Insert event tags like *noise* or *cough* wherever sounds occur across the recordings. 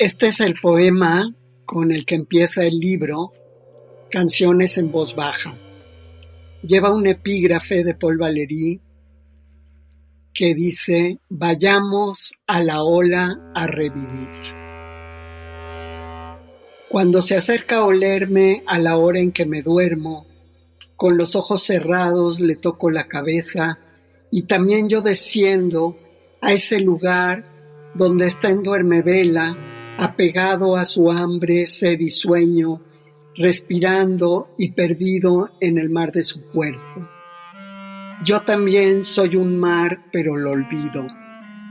Este es el poema con el que empieza el libro Canciones en voz baja. Lleva un epígrafe de Paul Valéry que dice, vayamos a la ola a revivir. Cuando se acerca a olerme a la hora en que me duermo, con los ojos cerrados le toco la cabeza y también yo desciendo a ese lugar donde está en duerme vela apegado a su hambre, sed y sueño, respirando y perdido en el mar de su cuerpo. Yo también soy un mar, pero lo olvido,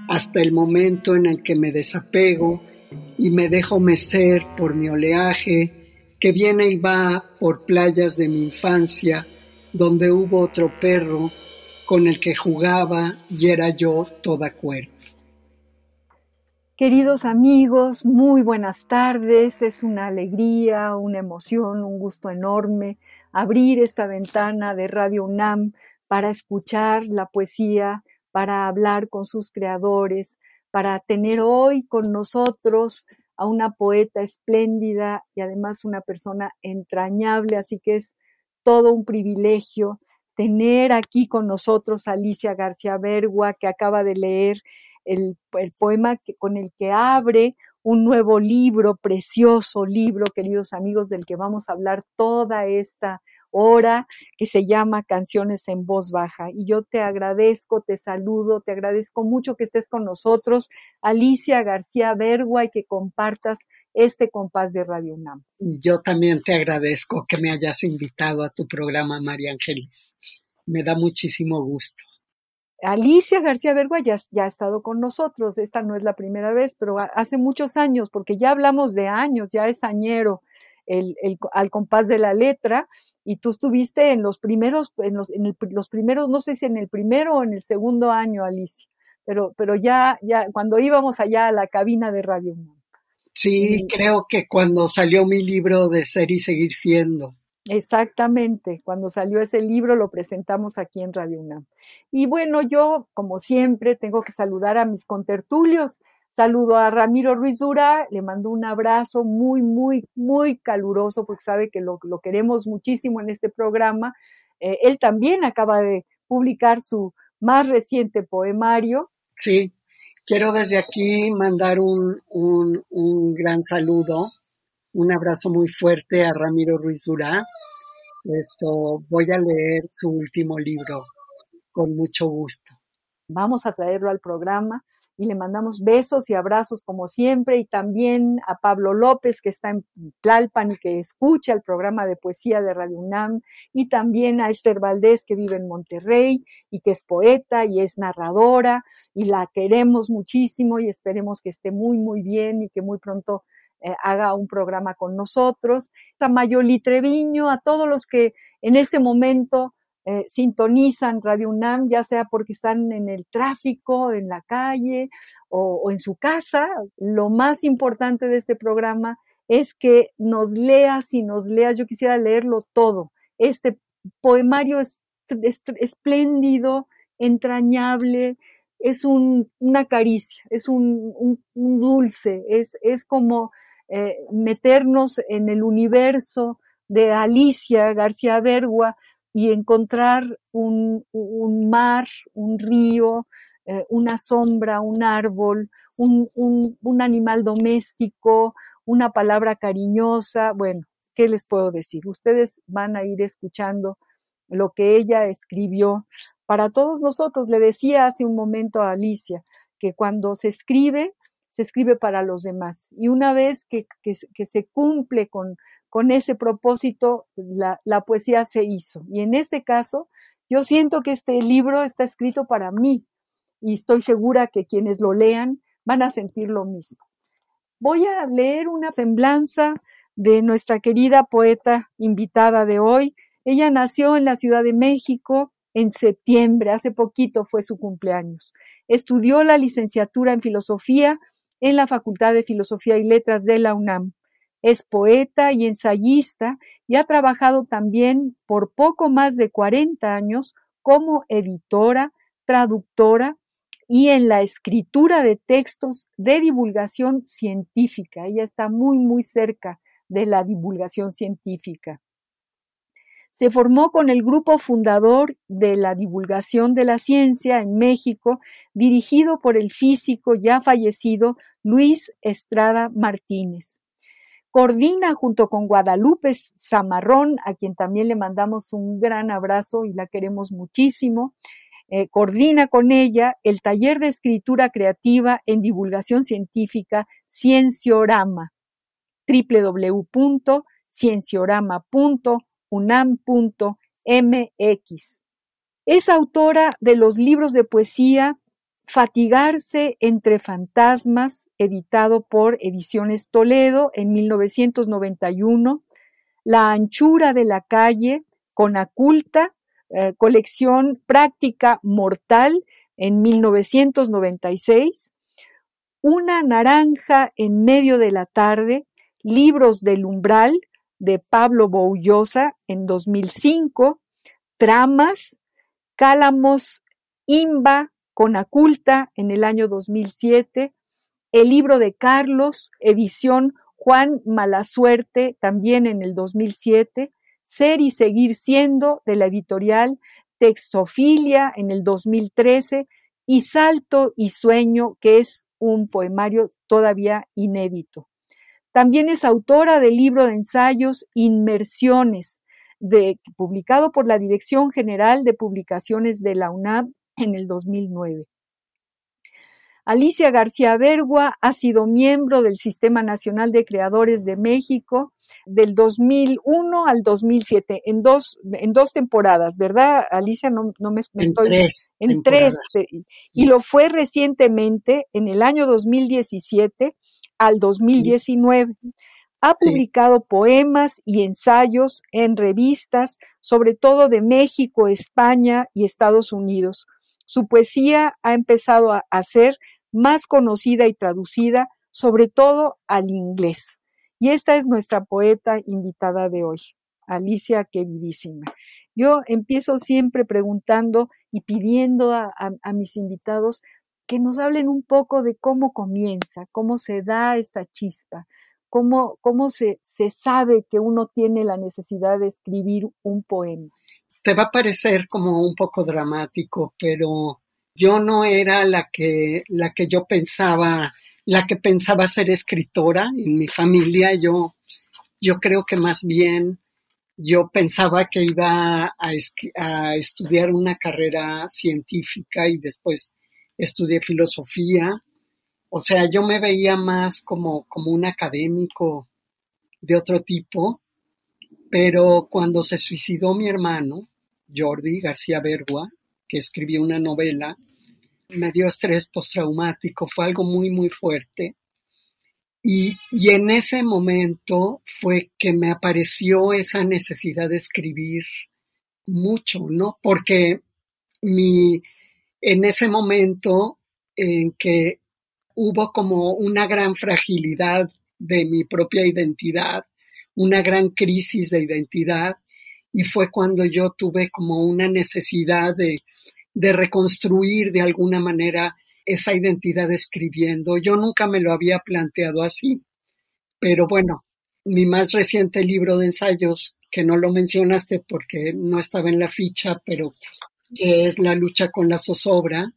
hasta el momento en el que me desapego y me dejo mecer por mi oleaje que viene y va por playas de mi infancia, donde hubo otro perro con el que jugaba y era yo toda cuerpo. Queridos amigos, muy buenas tardes. Es una alegría, una emoción, un gusto enorme abrir esta ventana de Radio UNAM para escuchar la poesía, para hablar con sus creadores, para tener hoy con nosotros a una poeta espléndida y además una persona entrañable, así que es todo un privilegio tener aquí con nosotros a Alicia García Bergua, que acaba de leer el, poema que, con el que abre un nuevo libro, precioso libro, queridos amigos, del que vamos a hablar toda esta hora, que se llama Canciones en voz baja. Y yo te agradezco, te saludo, te agradezco mucho que estés con nosotros, Alicia García Bergua, y que compartas este compás de Radio UNAM. Yo también te agradezco que me hayas invitado a tu programa, María Ángeles. Me da muchísimo gusto. Alicia García Bergua ya, ha estado con nosotros, esta no es la primera vez, pero hace muchos años, porque ya hablamos de años, ya es añero el, al compás de la letra, y tú estuviste en los primeros, en los, en los primeros, no sé si en el primero o en el segundo año, Alicia, pero, pero ya, ya cuando íbamos allá a la cabina de Radio Sí, creo que cuando salió mi libro de Ser y Seguir Siendo. Exactamente, cuando salió ese libro lo presentamos aquí en Radio UNAM. Y bueno, yo, como siempre, tengo que saludar a mis contertulios. Saludo a Ramiro Ruiz Dura, le mando un abrazo muy, muy, muy caluroso porque sabe que lo, queremos muchísimo en este programa. Eh, él también acaba de publicar su más reciente poemario. Sí, quiero desde aquí mandar un, un, un gran saludo un abrazo muy fuerte a Ramiro Ruiz Durá. Esto, voy a leer su último libro con mucho gusto. Vamos a traerlo al programa y le mandamos besos y abrazos como siempre y también a Pablo López que está en Tlalpan y que escucha el programa de poesía de Radio UNAM y también a Esther Valdés que vive en Monterrey y que es poeta y es narradora y la queremos muchísimo y esperemos que esté muy muy bien y que muy pronto eh, haga un programa con nosotros, a Mayoli Treviño, a todos los que en este momento eh, sintonizan Radio UNAM, ya sea porque están en el tráfico, en la calle o, en su casa. Lo más importante de este programa es que nos leas y nos leas. Yo quisiera leerlo todo. Este poemario es, espléndido, entrañable, es una caricia, es un, dulce, es, es como eh, meternos en el universo de Alicia García Bergua y encontrar un, mar, un río, eh, una sombra, un árbol, un, un, animal doméstico, una palabra cariñosa. Bueno, ¿qué les puedo decir? Ustedes van a ir escuchando lo que ella escribió para todos nosotros. Le decía hace un momento a Alicia que cuando se escribe se escribe para los demás. Y una vez que, se cumple con, con ese propósito, la, la, poesía se hizo. Y en este caso, yo siento que este libro está escrito para mí y estoy segura que quienes lo lean van a sentir lo mismo. Voy a leer una semblanza de nuestra querida poeta invitada de hoy. Ella nació en la Ciudad de México en septiembre, hace poquito fue su cumpleaños. Estudió la licenciatura en filosofía en la Facultad de Filosofía y Letras de la UNAM. Es poeta y ensayista y ha trabajado también por poco más de 40 años como editora, traductora y en la escritura de textos de divulgación científica. Ella está muy, muy cerca de la divulgación científica. Se formó con el grupo fundador de la divulgación de la ciencia en México, dirigido por el físico ya fallecido Luis Estrada Martínez. Coordina junto con Guadalupe Zamarrón, a quien también le mandamos un gran abrazo y la queremos muchísimo. Eh, coordina con ella el taller de escritura creativa en divulgación científica Cienciorama, www.cienciorama.unam.mx. Es autora de los libros de poesía Fatigarse entre fantasmas, editado por Ediciones Toledo en 1991, La anchura de la calle, con Aculta, eh, colección Práctica Mortal en 1996, Una naranja en medio de la tarde, Libros del umbral de Pablo Boullosa en 2005, Tramas, Cálamos, Imba, Conaculta en el año 2007, el libro de Carlos, edición Juan Malasuerte, también en el 2007, Ser y Seguir Siendo, de la editorial Textofilia, en el 2013, y Salto y Sueño, que es un poemario todavía inédito. También es autora del libro de ensayos Inmersiones, de, publicado por la Dirección General de Publicaciones de la UNAM en el 2009. Alicia García Bergua ha sido miembro del Sistema Nacional de Creadores de México del 2001 al 2007, en dos, en dos temporadas, ¿verdad, Alicia? No, me, en Tres en tres. Y lo fue recientemente, en el año 2017 al 2019. Ha publicado poemas y ensayos en revistas, sobre todo de México, España y Estados Unidos. Su poesía ha empezado a, ser más conocida y traducida, sobre todo al inglés. Y esta es nuestra poeta invitada de hoy, Alicia queridísima. Yo empiezo siempre preguntando y pidiendo a, mis invitados que nos hablen un poco de cómo comienza, cómo se da esta chispa, cómo, cómo se, se sabe que uno tiene la necesidad de escribir un poema te va a parecer como un poco dramático, pero yo no era la que, la que yo pensaba, la que pensaba ser escritora en mi familia. Yo, yo creo que más bien yo pensaba que iba a, a estudiar una carrera científica y después estudié filosofía. O sea, yo me veía más como, como un académico de otro tipo pero cuando se suicidó mi hermano, Jordi García Bergua, que escribió una novela, me dio estrés postraumático, fue algo muy, muy fuerte. Y, y, en ese momento fue que me apareció esa necesidad de escribir mucho, ¿no? Porque mi, en ese momento en que hubo como una gran fragilidad de mi propia identidad, una gran crisis de identidad y fue cuando yo tuve como una necesidad de, de reconstruir de alguna manera esa identidad escribiendo. Yo nunca me lo había planteado así, pero bueno, mi más reciente libro de ensayos, que no lo mencionaste porque no estaba en la ficha, pero que es La lucha con la zozobra,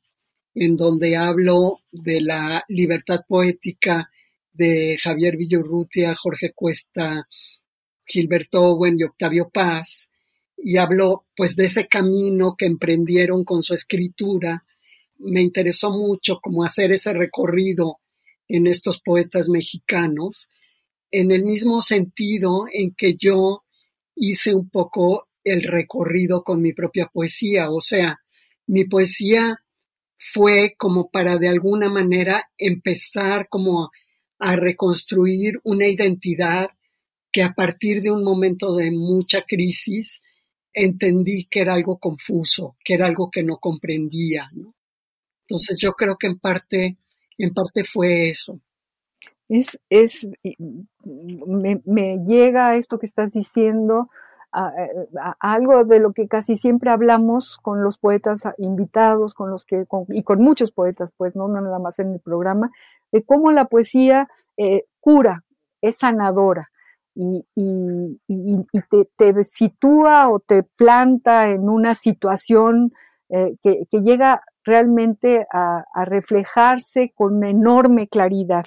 en donde hablo de la libertad poética de Javier Villurrutia, Jorge Cuesta, Gilberto Owen y Octavio Paz, y habló pues de ese camino que emprendieron con su escritura. Me interesó mucho como hacer ese recorrido en estos poetas mexicanos, en el mismo sentido en que yo hice un poco el recorrido con mi propia poesía, o sea, mi poesía fue como para de alguna manera empezar como a reconstruir una identidad que a partir de un momento de mucha crisis entendí que era algo confuso, que era algo que no comprendía. Entonces yo creo que en parte, en parte fue eso. Es, es me, me llega esto que estás diciendo algo de lo que casi siempre hablamos con los poetas invitados, con los que, y con muchos poetas, pues no, nada más en el programa, de cómo la poesía eh, cura, es sanadora y, te, sitúa o te planta en una situación eh, que, llega realmente a, reflejarse con enorme claridad.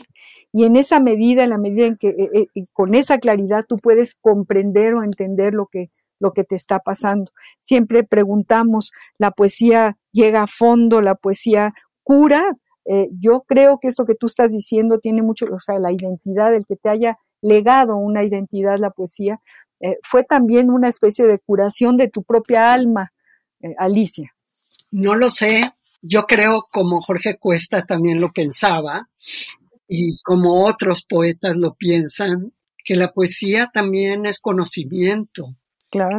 Y en esa medida, en la medida en que eh, eh, con esa claridad tú puedes comprender o entender lo que, lo que te está pasando. Siempre preguntamos, ¿la poesía llega a fondo? ¿La poesía cura? Eh, yo creo que esto que tú estás diciendo tiene mucho, o sea, la identidad, el que te haya legado una identidad la poesía, fue también una especie de curación de tu propia alma, Alicia. No lo sé, yo creo, como Jorge Cuesta también lo pensaba, y como otros poetas lo piensan, que la poesía también es conocimiento,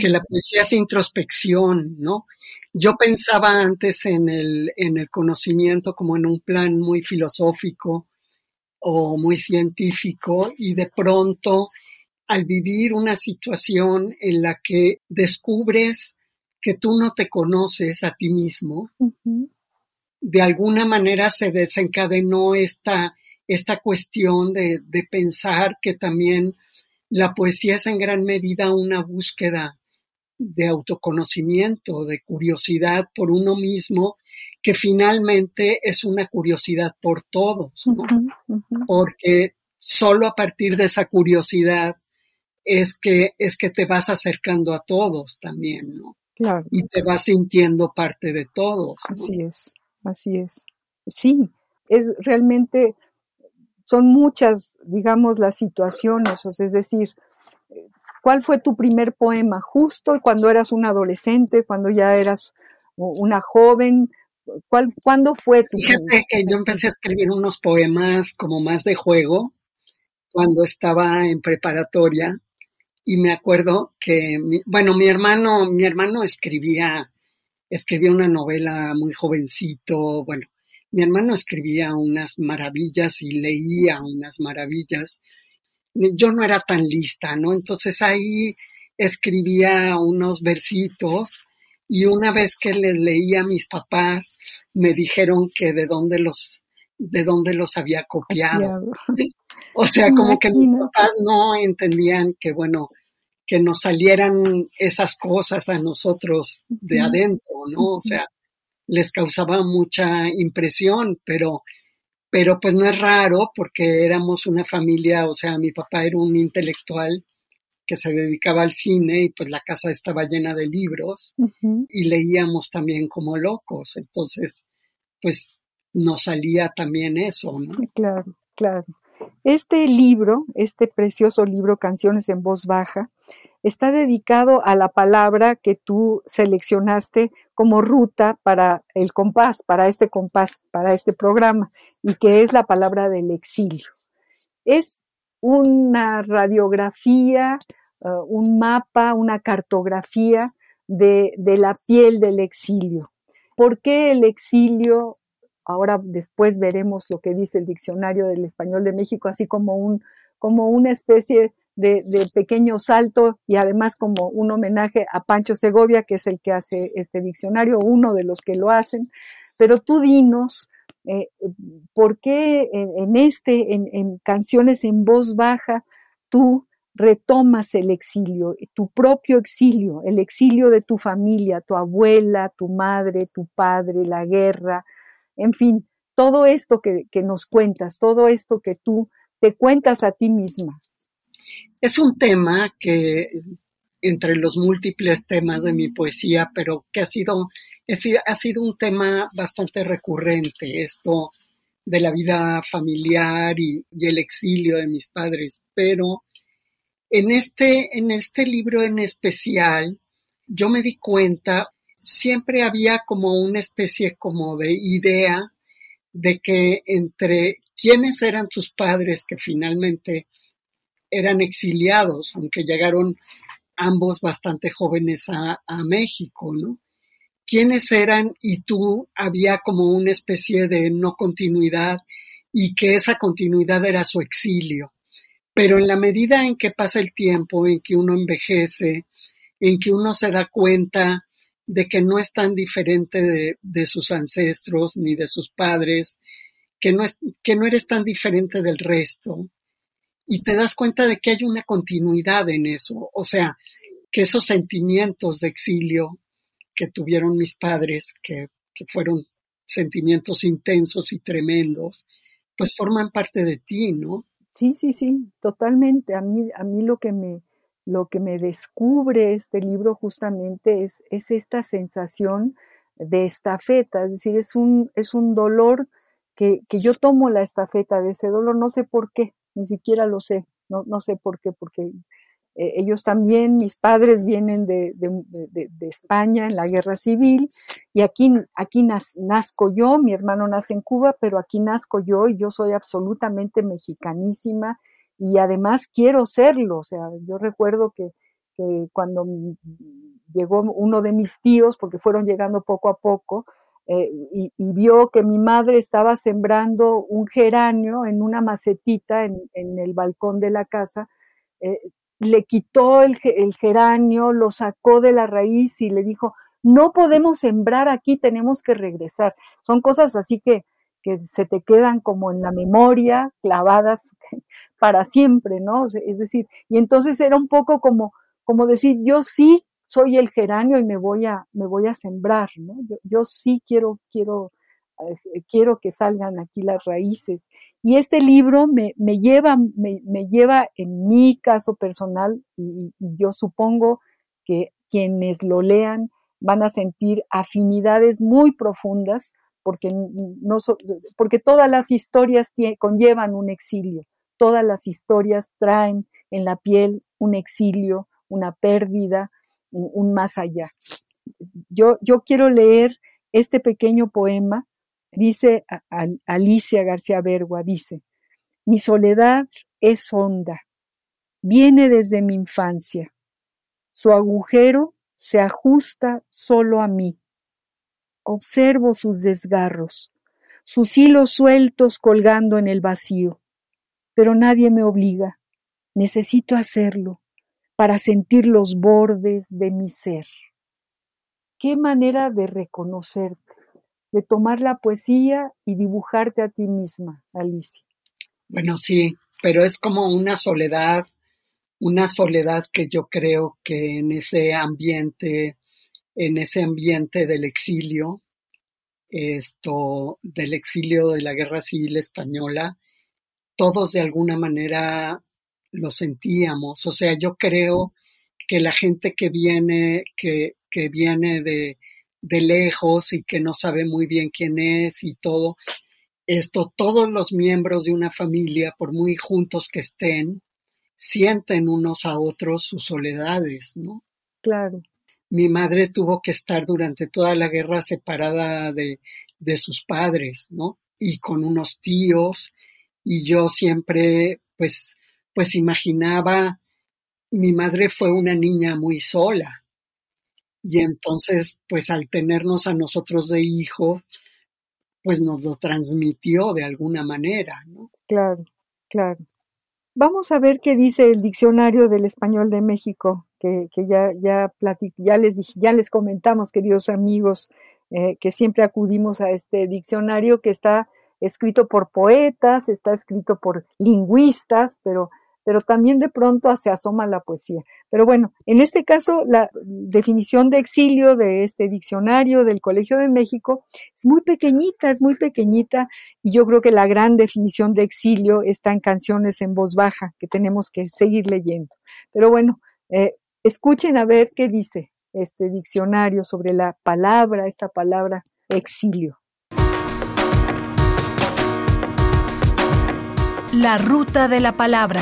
que la poesía es introspección, ¿no? Yo pensaba antes en el, en el conocimiento como en un plan muy filosófico o muy científico y de pronto al vivir una situación en la que descubres que tú no te conoces a ti mismo, de alguna manera se desencadenó esta, esta cuestión de, de, pensar que también la poesía es en gran medida una búsqueda de autoconocimiento, de curiosidad por uno mismo, que finalmente es una curiosidad por todos, porque solo a partir de esa curiosidad es que, es que te vas acercando a todos también, ¿no? Y te vas sintiendo parte de todos. Así es. Así es. Sí, es realmente, son muchas, digamos, las situaciones, es decir, ¿cuál fue tu primer poema? Justo cuando eras un adolescente, cuando ya eras una joven, ¿cuál, ¿cuándo fue tu Fíjate que yo empecé a escribir unos poemas como más de juego cuando estaba en preparatoria y me acuerdo que, bueno, mi hermano, mi hermano escribía escribía una novela muy jovencito, bueno, mi hermano escribía unas maravillas y leía unas maravillas. Yo no era tan lista, ¿no? Entonces ahí escribía unos versitos y una vez que les leía a mis papás me dijeron que de dónde los de dónde los había copiado. *laughs* o sea, como que mis papás no entendían que bueno, que nos salieran esas cosas a nosotros de adentro, ¿no? O sea, les causaba mucha impresión, pero, pero pues no es raro porque éramos una familia, o sea, mi papá era un intelectual que se dedicaba al cine y pues la casa estaba llena de libros y leíamos también como locos, entonces pues nos salía también eso, ¿no? Claro, claro. Este libro, este precioso libro, Canciones en voz baja, está dedicado a la palabra que tú seleccionaste como ruta para el compás, para este compás, para este programa, y que es la palabra del exilio. Es una radiografía, uh, un mapa, una cartografía de, de la piel del exilio. ¿Por qué el exilio ahora después veremos lo que dice el diccionario del español de México, así como, un, como una especie de, pequeño salto y además como un homenaje a Pancho Segovia, que es el que hace este diccionario, uno de los que lo hacen. Pero tú dinos, eh, ¿por qué en, este, en, en canciones en voz baja, tú retomas el exilio, tu propio exilio, el exilio de tu familia, tu abuela, tu madre, tu padre, la guerra, en fin, todo esto que, nos cuentas, todo esto que tú te cuentas a ti misma. Es un tema que entre los múltiples temas de mi poesía, pero que ha sido, ha sido un tema bastante recurrente, esto de la vida familiar y, el exilio de mis padres, pero en este, en este libro en especial, yo me di cuenta, siempre había como una especie como de idea de que entre quiénes eran tus padres que finalmente eran exiliados, aunque llegaron ambos bastante jóvenes a, México, ¿no? quiénes eran y tú había como una especie de no continuidad y que esa continuidad era su exilio. Pero en la medida en que pasa el tiempo, en que uno envejece, en que uno se da cuenta de que no es tan diferente de, de sus ancestros ni de sus padres, que no, es, que no eres tan diferente del resto, y te das cuenta de que hay una continuidad en eso, o sea, que esos sentimientos de exilio que tuvieron mis padres, que, que fueron sentimientos intensos y tremendos, pues forman parte de ti, ¿no? Sí, sí, sí, totalmente. A mí, a mí lo que me, lo que me descubre este libro justamente es, es esta sensación de estafeta, es decir, es un, es un dolor que, que, yo tomo la estafeta de ese dolor, no sé por qué, ni siquiera lo sé, no, no sé por qué, porque eh, ellos también, mis padres vienen de, de, de, España en la guerra civil y aquí, aquí nazco yo, mi hermano nace en Cuba, pero aquí nazco yo y yo soy absolutamente mexicanísima y además quiero serlo. O sea, yo recuerdo que, que cuando llegó uno de mis tíos, porque fueron llegando poco a poco, eh, y, vio que mi madre estaba sembrando un geranio en una macetita en, en el balcón de la casa, eh, le quitó el, el geranio, lo sacó de la raíz y le dijo, no podemos sembrar aquí, tenemos que regresar. Son cosas así que, que se te quedan como en la memoria, clavadas *laughs* para siempre, ¿no? Es decir, y entonces era un poco como, como decir, yo sí soy el geranio y me voy a, me voy a sembrar, ¿no? Yo, sí quiero, quiero eh, quiero que salgan aquí las raíces. Y este libro me, lleva, en mi caso personal, y, yo supongo que quienes lo lean van a sentir afinidades muy profundas, porque, porque todas las historias conllevan un exilio, todas las historias traen en la piel un exilio, una pérdida, un, más allá. Yo, yo quiero leer este pequeño poema Dice Alicia García Bergua, dice, mi soledad es honda, viene desde mi infancia. Su agujero se ajusta solo a mí. Observo sus desgarros, sus hilos sueltos colgando en el vacío, pero nadie me obliga. Necesito hacerlo para sentir los bordes de mi ser. Qué manera de reconocerte de tomar la poesía y dibujarte a ti misma, Alicia. Bueno, sí, pero es como una soledad, una soledad que yo creo que en ese ambiente, en ese ambiente del exilio, esto, del exilio de la guerra civil española, todos de alguna manera lo sentíamos. O sea, yo creo que la gente que viene, que, que viene de, de lejos y que no sabe muy bien quién es y todo. Esto, todos los miembros de una familia, por muy juntos que estén, sienten unos a otros sus soledades, ¿no? Claro. Mi madre tuvo que estar durante toda la guerra separada de, de sus padres, ¿no? Y con unos tíos, y yo siempre, pues, pues imaginaba, mi madre fue una niña muy sola, y entonces, pues al tenernos a nosotros de hijos, pues nos lo transmitió de alguna manera, ¿no? Claro, claro. Vamos a ver qué dice el diccionario del español de México, que, que ya, ya, ya, les, ya les comentamos, queridos amigos, eh, que siempre acudimos a este diccionario que está escrito por poetas, está escrito por lingüistas, pero pero también de pronto se asoma la poesía. Pero bueno, en este caso, la definición de exilio de este diccionario del Colegio de México es muy pequeñita, es muy pequeñita, y yo creo que la gran definición de exilio está en canciones en voz baja, que tenemos que seguir leyendo. Pero bueno, eh, escuchen a ver qué dice este diccionario sobre la palabra, esta palabra exilio. La ruta de la palabra.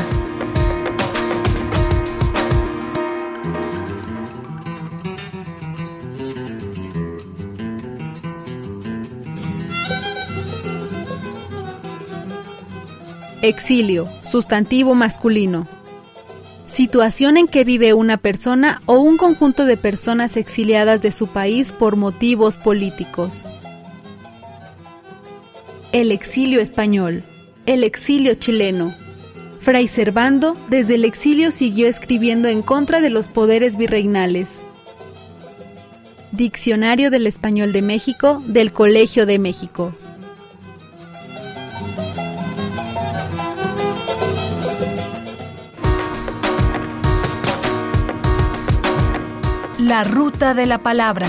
Exilio, sustantivo masculino. Situación en que vive una persona o un conjunto de personas exiliadas de su país por motivos políticos. El exilio español. El exilio chileno. Fray Servando desde el exilio siguió escribiendo en contra de los poderes virreinales. Diccionario del Español de México del Colegio de México. La ruta de la palabra.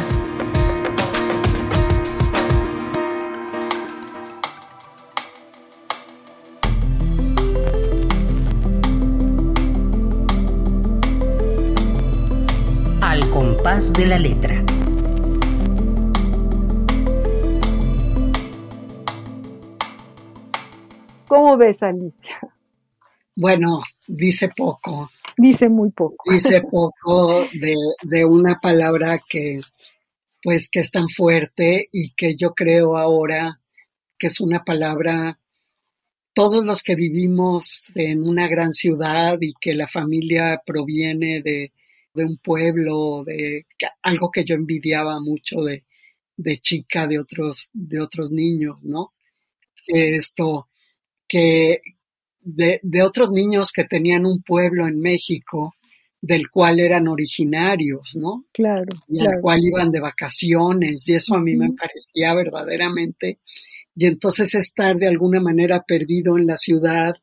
Al compás de la letra. ¿Cómo ves, Alicia? Bueno, dice poco. Dice muy poco. Dice *laughs* poco de, de una palabra que, pues, que es tan fuerte y que yo creo ahora que es una palabra, todos los que vivimos en una gran ciudad y que la familia proviene de, de un pueblo, de algo que yo envidiaba mucho de, de chica, de otros, de otros niños, ¿no? Esto, que, de, de, otros niños que tenían un pueblo en México del cual eran originarios, ¿no? Claro. Y claro. al cual iban de vacaciones, y eso a mí me parecía verdaderamente. Y entonces estar de alguna manera perdido en la ciudad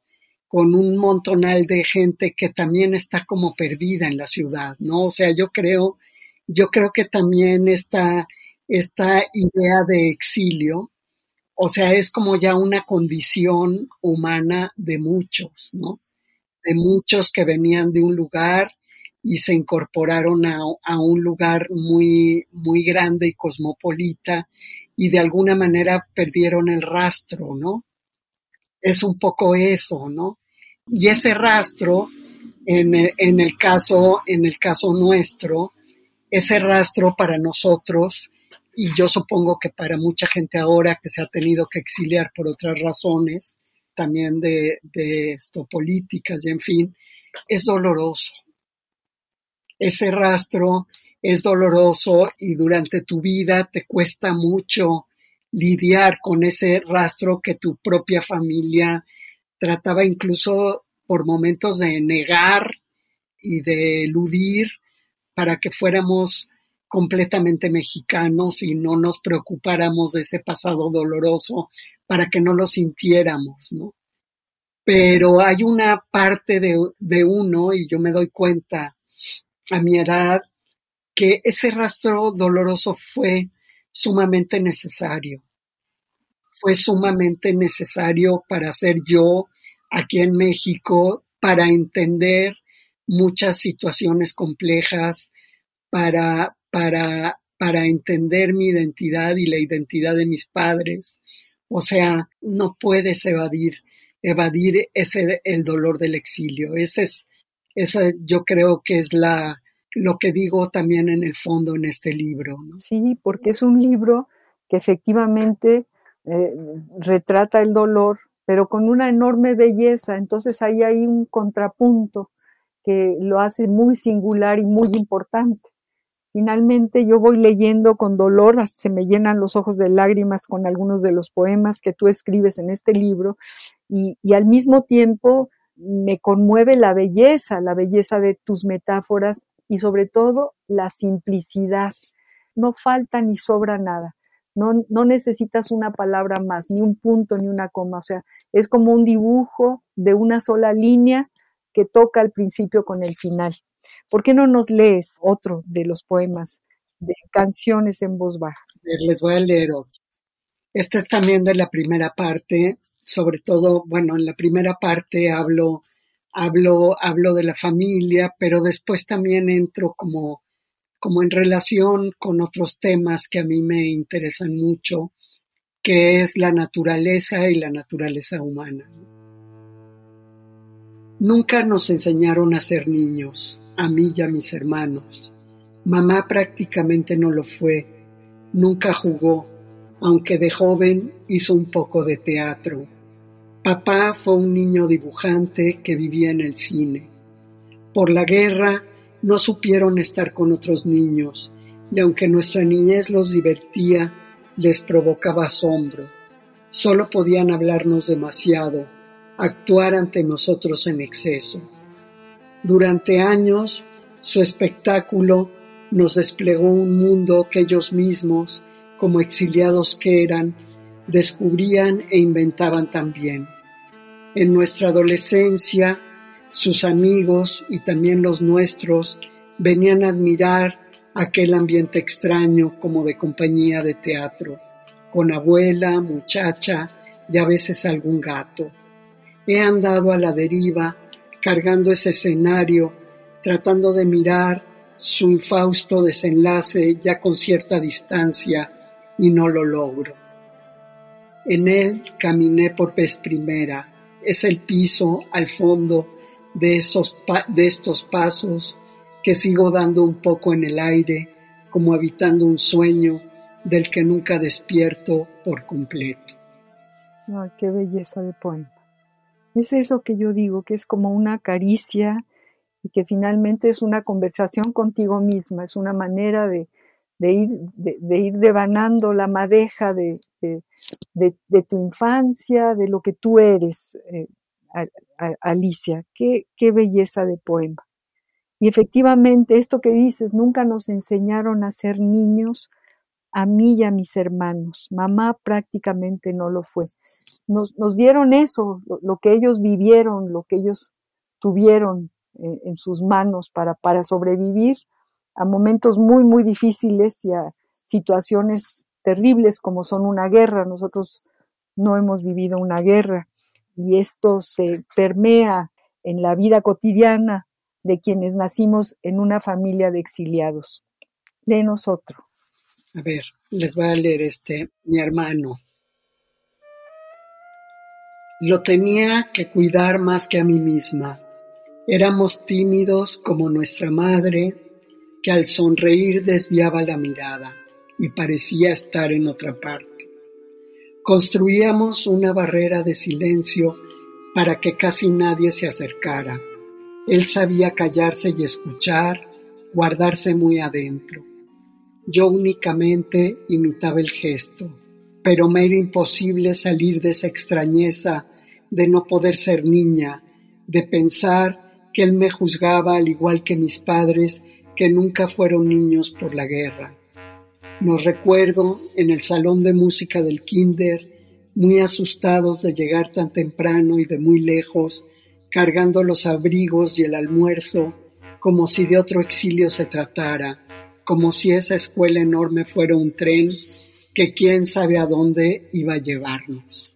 con un montonal de gente que también está como perdida en la ciudad, ¿no? O sea, yo creo, yo creo que también esta, esta idea de exilio, o sea, es como ya una condición humana de muchos, ¿no? De muchos que venían de un lugar y se incorporaron a, a, un lugar muy, muy grande y cosmopolita y de alguna manera perdieron el rastro, ¿no? Es un poco eso, ¿no? Y ese rastro, en el, en el caso, en el caso nuestro, ese rastro para nosotros y yo supongo que para mucha gente ahora que se ha tenido que exiliar por otras razones, también de, esto, políticas y en fin, es doloroso. Ese rastro es doloroso y durante tu vida te cuesta mucho lidiar con ese rastro que tu propia familia trataba incluso por momentos de negar y de eludir para que fuéramos completamente mexicanos y no nos preocupáramos de ese pasado doloroso para que no lo sintiéramos, ¿no? Pero hay una parte de, de uno, y yo me doy cuenta a mi edad, que ese rastro doloroso fue sumamente necesario. Fue sumamente necesario para ser yo aquí en México, para entender muchas situaciones complejas, para, para, para entender mi identidad y la identidad de mis padres. O sea, no puedes evadir, evadir ese, el dolor del exilio. Ese es, esa yo creo que es la, lo que digo también en el fondo en este libro. Sí, porque es un libro que efectivamente eh, retrata el dolor, pero con una enorme belleza. Entonces ahí hay un contrapunto que lo hace muy singular y muy importante. Finalmente yo voy leyendo con dolor, hasta se me llenan los ojos de lágrimas con algunos de los poemas que tú escribes en este libro y, al mismo tiempo me conmueve la belleza, la belleza de tus metáforas y sobre todo la simplicidad. No falta ni sobra nada. No, no, necesitas una palabra más, ni un punto, ni una coma. O sea, es como un dibujo de una sola línea que toca al principio con el final. ¿Por qué no nos lees otro de los poemas de canciones en voz baja? Les voy a leer otro. Este es también de la primera parte, sobre todo, bueno, en la primera parte hablo, hablo, hablo de la familia, pero después también entro como, como en relación con otros temas que a mí me interesan mucho, que es la naturaleza y la naturaleza humana. Nunca nos enseñaron a ser niños, a mí y a mis hermanos. Mamá prácticamente no lo fue, nunca jugó, aunque de joven hizo un poco de teatro. Papá fue un niño dibujante que vivía en el cine. Por la guerra no supieron estar con otros niños y aunque nuestra niñez los divertía, les provocaba asombro. Solo podían hablarnos demasiado, actuar ante nosotros en exceso. Durante años, su espectáculo nos desplegó un mundo que ellos mismos, como exiliados que eran, descubrían e inventaban también. En nuestra adolescencia, sus amigos y también los nuestros venían a admirar aquel ambiente extraño como de compañía de teatro, con abuela, muchacha y a veces algún gato. He andado a la deriva, cargando ese escenario, tratando de mirar su infausto desenlace ya con cierta distancia y no lo logro. En él caminé por vez primera, es el piso al fondo de, esos de estos pasos que sigo dando un poco en el aire, como habitando un sueño del que nunca despierto por completo. Ay, qué belleza de poema. Es eso que yo digo, que es como una caricia y que finalmente es una conversación contigo misma, es una manera de, ir, de, ir devanando la madeja de, tu infancia, de lo que tú eres, eh, Alicia. Qué, qué belleza de poema. Y efectivamente, esto que dices, nunca nos enseñaron a ser niños, a mí y a mis hermanos. Mamá prácticamente no lo fue. Nos, nos dieron eso, lo, que ellos vivieron, lo que ellos tuvieron en sus manos para, para sobrevivir a momentos muy, muy difíciles y a situaciones terribles como son una guerra. Nosotros no hemos vivido una guerra y esto se permea en la vida cotidiana de quienes nacimos en una familia de exiliados. De nosotros. A ver, les voy a leer este, mi hermano. Lo tenía que cuidar más que a mí misma. Éramos tímidos como nuestra madre, que al sonreír desviaba la mirada y parecía estar en otra parte. Construíamos una barrera de silencio para que casi nadie se acercara. Él sabía callarse y escuchar, guardarse muy adentro. Yo únicamente imitaba el gesto, pero me era imposible salir de esa extrañeza de no poder ser niña, de pensar que él me juzgaba al igual que mis padres que nunca fueron niños por la guerra. Nos recuerdo en el salón de música del kinder, muy asustados de llegar tan temprano y de muy lejos, cargando los abrigos y el almuerzo, como si de otro exilio se tratara, como si esa escuela enorme fuera un tren que quién sabe a dónde iba a llevarnos.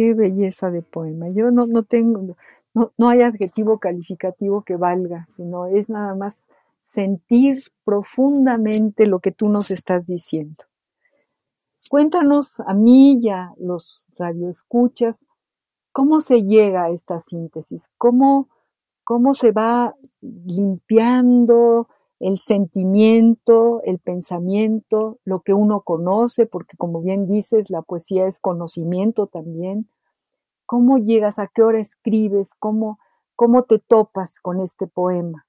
Qué belleza de poema. Yo no, no tengo, no, no hay adjetivo calificativo que valga, sino es nada más sentir profundamente lo que tú nos estás diciendo. Cuéntanos a mí y a los radioescuchas cómo se llega a esta síntesis, cómo, cómo se va limpiando el sentimiento, el pensamiento, lo que uno conoce, porque como bien dices, la poesía es conocimiento también. ¿Cómo llegas? ¿A qué hora escribes? ¿Cómo, cómo te topas con este poema?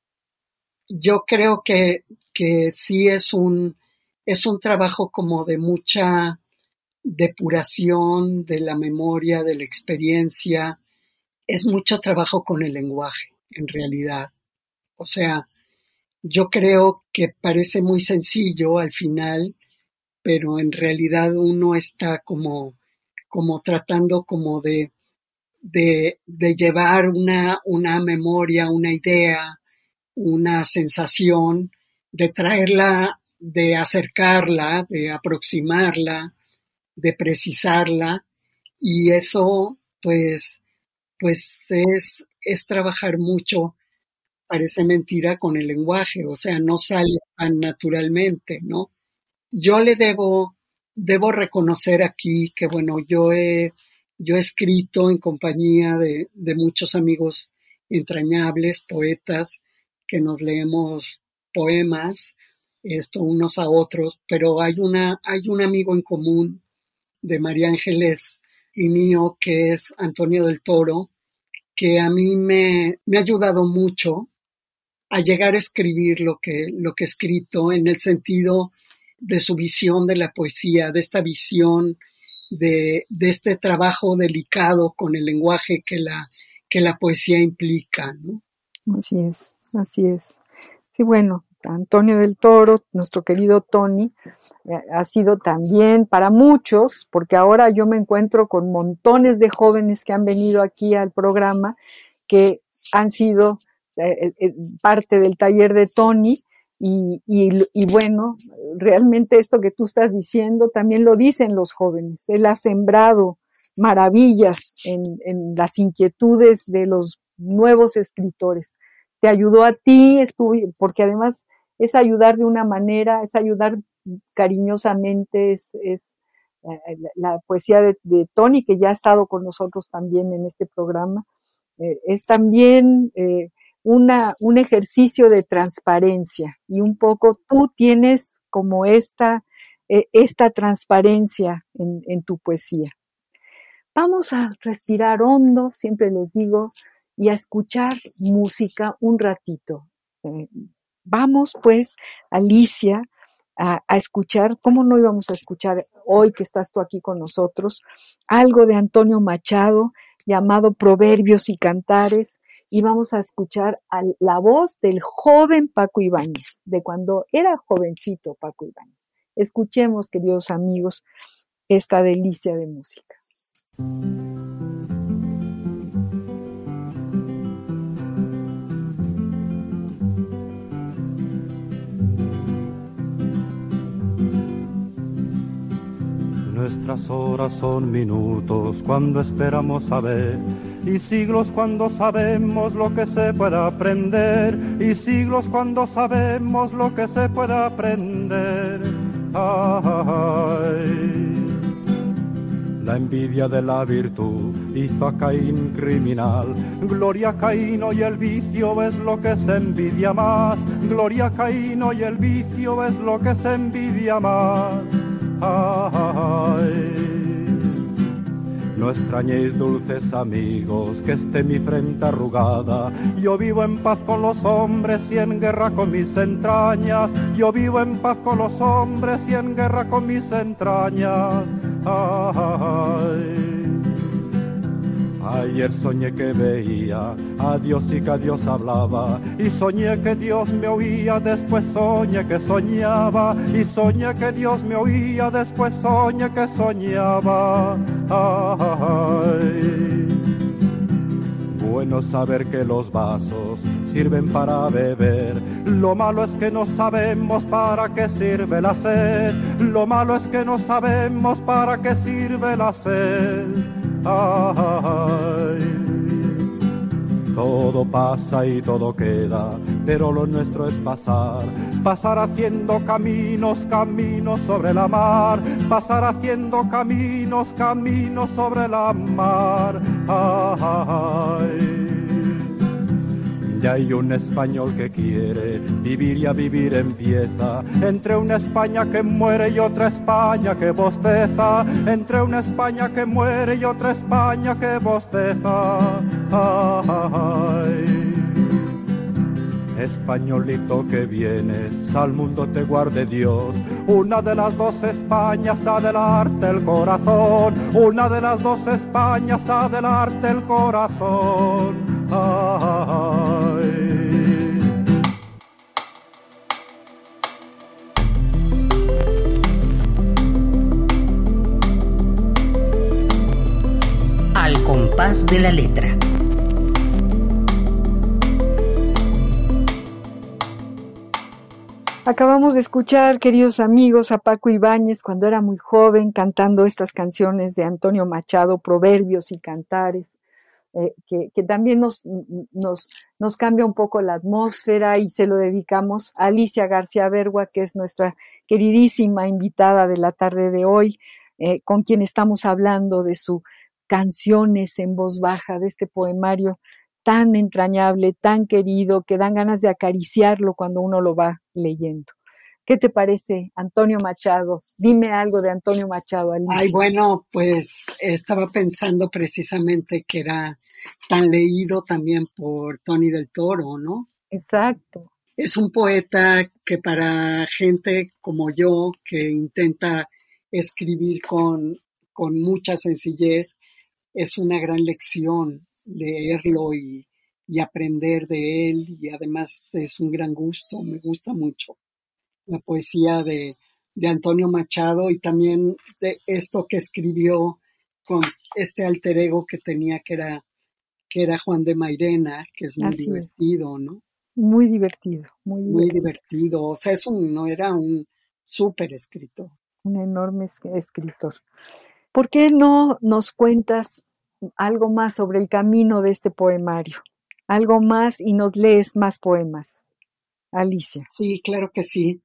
yo creo que, que sí es un, es un trabajo como de mucha depuración de la memoria, de la experiencia. Es mucho trabajo con el lenguaje, en realidad. O sea, yo creo que parece muy sencillo al final, pero en realidad uno está como, como tratando como de, de, llevar una, una memoria, una idea, una sensación de traerla, de acercarla, de aproximarla, de precisarla y eso pues pues es, es trabajar mucho, parece mentira, con el lenguaje, o sea, no sale tan naturalmente, ¿no? Yo le debo, debo reconocer aquí que, bueno, yo he, yo he escrito en compañía de, de muchos amigos entrañables, poetas, que nos leemos poemas, esto unos a otros, pero hay una, hay un amigo en común de María Ángeles y mío que es Antonio del Toro, que a mí me, me ha ayudado mucho a llegar a escribir lo que, lo que escrito en el sentido de su visión de la poesía, de esta visión de, de este trabajo delicado con el lenguaje que la, que la poesía implica. ¿no? Así es, así es. Sí, bueno, Antonio del Toro, nuestro querido Tony, eh, ha sido también para muchos, porque ahora yo me encuentro con montones de jóvenes que han venido aquí al programa, que han sido parte del taller de Tony. Y, bueno, realmente esto que tú estás diciendo también lo dicen los jóvenes. Él ha sembrado maravillas en, las inquietudes de los nuevos escritores. Te ayudó a ti, porque además es ayudar de una manera, es ayudar cariñosamente, es, es eh, la, poesía de, Tony, que ya ha estado con nosotros también en este programa, eh, es también eh, una, un ejercicio de transparencia y un poco tú tienes como esta, esta transparencia en, tu poesía. Vamos a respirar hondo, siempre les digo, y a escuchar música un ratito. Vamos pues, Alicia, a, escuchar, ¿cómo no íbamos a escuchar hoy que estás tú aquí con nosotros? Algo de Antonio Machado llamado Proverbios y Cantares y vamos a escuchar a la voz del joven Paco Ibáñez, de cuando era jovencito Paco Ibáñez. Escuchemos, queridos amigos, esta delicia de música. Nuestras horas son minutos cuando esperamos saber y siglos cuando sabemos lo que se puede aprender y siglos cuando sabemos lo que se puede aprender. La envidia de la virtud hizo a Caín criminal. Gloria a Caín y el vicio es lo que se envidia más. Gloria a Caín y el vicio es lo que se envidia más. No extrañéis dulces amigos que esté mi frente arrugada. Yo vivo en paz con los hombres y en guerra con mis entrañas. Yo vivo en paz con los hombres y en guerra con mis entrañas. Ayer soñé que veía a Dios y que a Dios hablaba. Y soñé que Dios me oía, después soñé que soñaba. Y soñé que Dios me oía, después soñé que soñaba. Bueno saber que los vasos sirven para beber. Lo malo es que no sabemos para qué sirve la sed. Lo malo es que no sabemos para qué sirve la sed. Todo pasa y todo queda, pero lo nuestro es pasar, pasar haciendo caminos, caminos sobre la mar, pasar haciendo caminos, caminos sobre la mar. Ay, y hay un español que quiere vivir y a vivir empieza. Entre una España que muere y otra España que bosteza. Entre una España que muere y otra España que bosteza. Ay. Españolito que vienes, al mundo te guarde Dios. Una de las dos Españas adelante el corazón. Una de las dos Españas adelante el corazón. Al de la letra. Acabamos de escuchar, queridos amigos, a Paco Ibáñez cuando era muy joven cantando estas canciones de Antonio Machado, Proverbios y Cantares. Eh, que, también nos, cambia un poco la atmósfera y se lo dedicamos a Alicia García Bergua, que es nuestra queridísima invitada de la tarde de hoy, eh, con quien estamos hablando de su canciones en voz baja, de este poemario tan entrañable, tan querido, que dan ganas de acariciarlo cuando uno lo va leyendo. ¿Qué te parece, Antonio Machado? Dime algo de Antonio Machado. Alicia. Ay, bueno, pues estaba pensando precisamente que era tan leído también por Tony del Toro, ¿no? Exacto. Es un poeta que para gente como yo, que intenta escribir con, con mucha sencillez, es una gran lección leerlo y, y aprender de él y además es un gran gusto, me gusta mucho la poesía de, de Antonio Machado y también de esto que escribió con este alter ego que tenía que era que era Juan de Mairena, que es muy Así es. divertido, ¿no? Muy divertido, muy Muy divertido. divertido. O sea, es un, no era un súper escritor. un enorme es- escritor. ¿Por qué no nos cuentas algo más sobre el camino de este poemario? Algo más y nos lees más poemas. Alicia. Sí, claro que sí.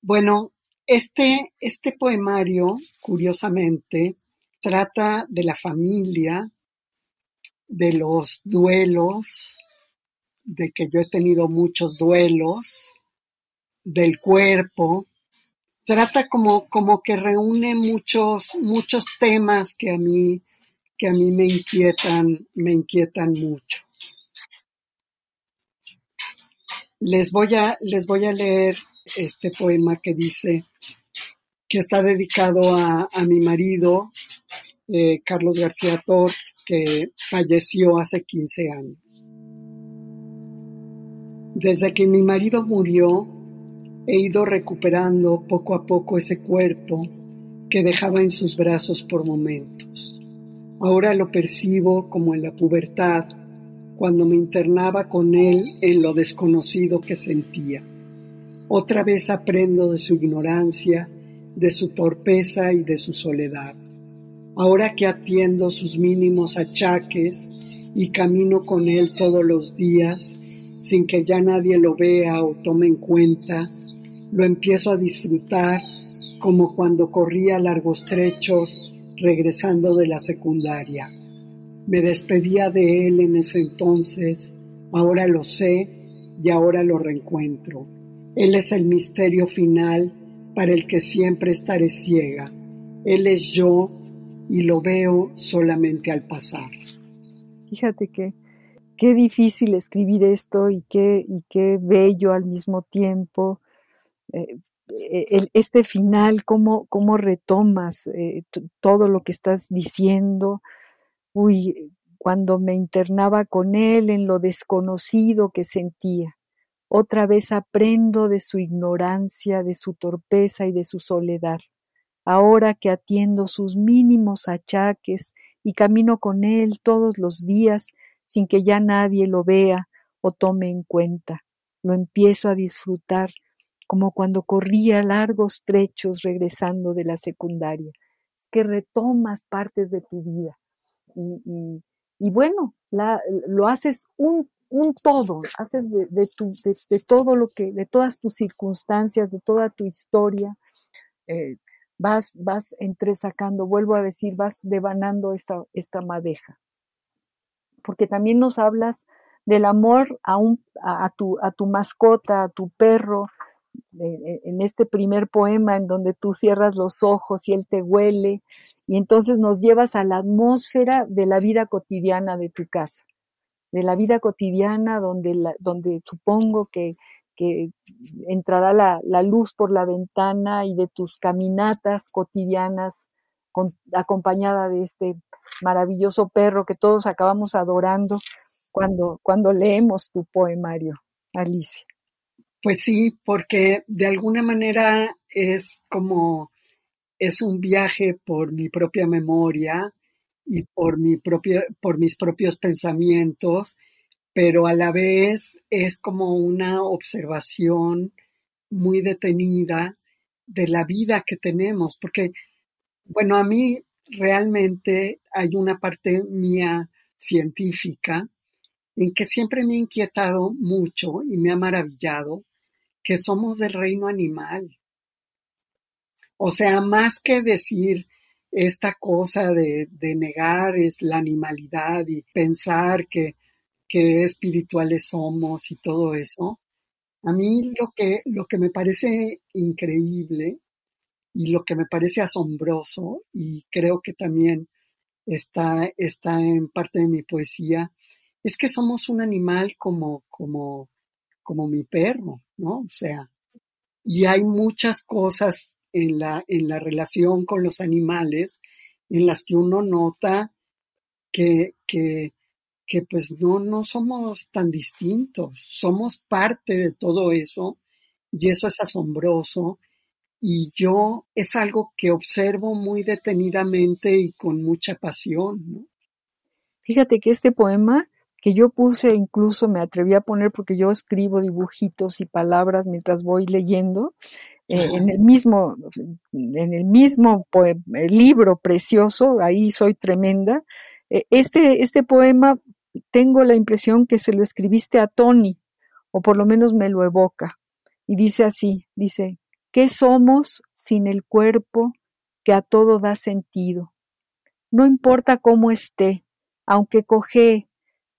Bueno, este, este poemario, curiosamente, trata de la familia, de los duelos, de que yo he tenido muchos duelos, del cuerpo. Trata como, como que reúne muchos, muchos temas que a mí, que a mí me inquietan, me inquietan mucho. Les voy a, les voy a leer este poema que dice que está dedicado a, a mi marido, eh, Carlos García Tort, que falleció hace 15 años. Desde que mi marido murió, he ido recuperando poco a poco ese cuerpo que dejaba en sus brazos por momentos. Ahora lo percibo como en la pubertad, cuando me internaba con él en lo desconocido que sentía. Otra vez aprendo de su ignorancia, de su torpeza y de su soledad. Ahora que atiendo sus mínimos achaques y camino con él todos los días, sin que ya nadie lo vea o tome en cuenta, lo empiezo a disfrutar como cuando corría largos trechos regresando de la secundaria. Me despedía de él en ese entonces, ahora lo sé y ahora lo reencuentro. Él es el misterio final para el que siempre estaré ciega. Él es yo y lo veo solamente al pasar. Fíjate que qué difícil escribir esto y qué, y qué bello al mismo tiempo. Eh, el- este final, cómo, cómo retomas eh, todo lo que estás diciendo. Uy, cuando me internaba con él en lo desconocido que sentía. Otra vez aprendo de su ignorancia, de su torpeza y de su soledad. Ahora que atiendo sus mínimos achaques y camino con él todos los días sin que ya nadie lo vea o tome en cuenta, lo empiezo a disfrutar como cuando corría largos trechos regresando de la secundaria. Que retomas partes de tu vida y, bueno, lo haces un, todo, haces de, todo lo que, de todas tus circunstancias, de toda tu historia, eh, vas, vas entresacando, vuelvo a decir, vas devanando esta, esta madeja. Porque también nos hablas del amor a, a, tu, a tu mascota, a tu perro, en este primer poema en donde tú cierras los ojos y él te huele, y entonces nos llevas a la atmósfera de la vida cotidiana de tu casa, de la vida cotidiana donde, la, donde supongo que, entrará la, luz por la ventana y de tus caminatas cotidianas con, acompañada de este maravilloso perro que todos acabamos adorando cuando leemos tu poemario, Alicia. Pues sí, porque de alguna manera es como es un viaje por mi propia memoria y por mi propio, por mis propios pensamientos, pero a la vez es como una observación muy detenida de la vida que tenemos, porque bueno, a mí realmente hay una parte mía científica en que siempre me ha inquietado mucho y me ha maravillado que somos del reino animal. O sea, más que decir esta cosa de, de, negar es la animalidad y pensar que qué espirituales somos y todo eso. A mí lo que, lo que me parece increíble y lo que me parece asombroso, y creo que también está, está en parte de mi poesía, es que somos un animal como, como, como mi perro, ¿no? O sea, y hay muchas cosas en la, en la relación con los animales en las que uno nota que, que, que pues no, no somos tan distintos, somos parte de todo eso y eso es asombroso y yo es algo que observo muy detenidamente y con mucha pasión. Fíjate que este poema que yo puse, incluso me atreví a poner porque yo escribo dibujitos y palabras mientras voy leyendo, eh, en el mismo, en el mismo libro precioso, ahí soy tremenda. Eh, este, este poema tengo la impresión que se lo escribiste a Tony, o por lo menos me lo evoca. Y dice así, dice, ¿qué somos sin el cuerpo que a todo da sentido? No importa cómo esté, aunque coge,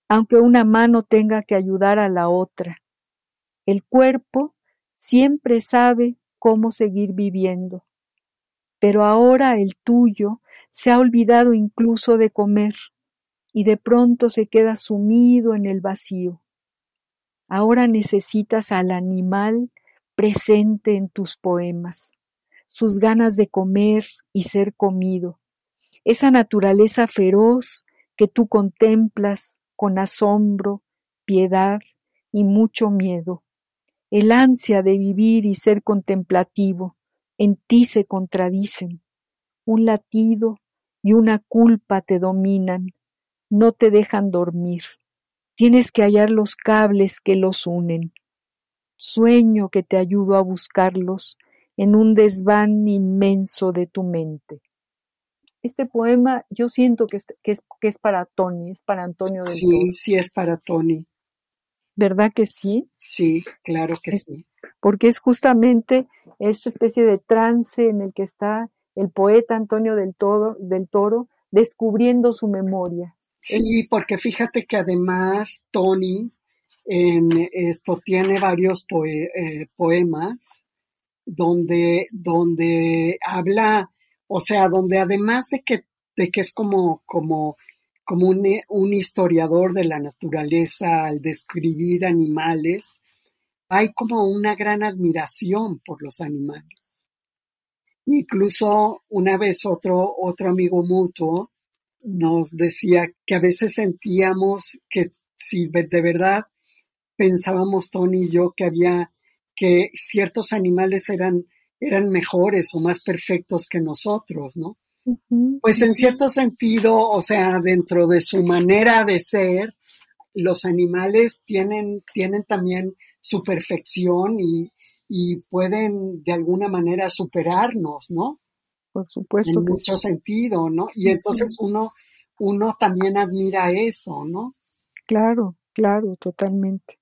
aunque una mano tenga que ayudar a la otra. El cuerpo siempre sabe cómo seguir viviendo. Pero ahora el tuyo se ha olvidado incluso de comer y de pronto se queda sumido en el vacío. Ahora necesitas al animal presente en tus poemas, sus ganas de comer y ser comido, esa naturaleza feroz que tú contemplas con asombro, piedad y mucho miedo. El ansia de vivir y ser contemplativo en ti se contradicen. Un latido y una culpa te dominan no te dejan dormir. Tienes que hallar los cables que los unen. Sueño que te ayudo a buscarlos en un desván inmenso de tu mente. Este poema yo siento que es, que es, para Tony, es para Antonio del Sí, sí es para Tony. ¿Verdad que sí? Sí, claro que sí. Porque es justamente esta especie de trance en el que está el poeta Antonio del, del Toro descubriendo su memoria, Sí, porque fíjate que además Tony en esto tiene varios eh, poemas donde, donde habla, o sea, donde además de que, de que es como, como, como un, un historiador de la naturaleza al describir animales, hay como una gran admiración por los animales. Incluso una vez otro, otro amigo mutuo nos decía que a veces sentíamos que si de verdad pensábamos Tony y yo que había que ciertos animales eran eran mejores o más perfectos que nosotros, ¿no? Pues en cierto sentido, o sea, dentro de su manera de ser, los animales tienen, tienen también su perfección y, y pueden de alguna manera superarnos, ¿no? por supuesto. En mucho sentido, ¿no? Y entonces uno, uno también admira eso, ¿no? Claro, claro, totalmente.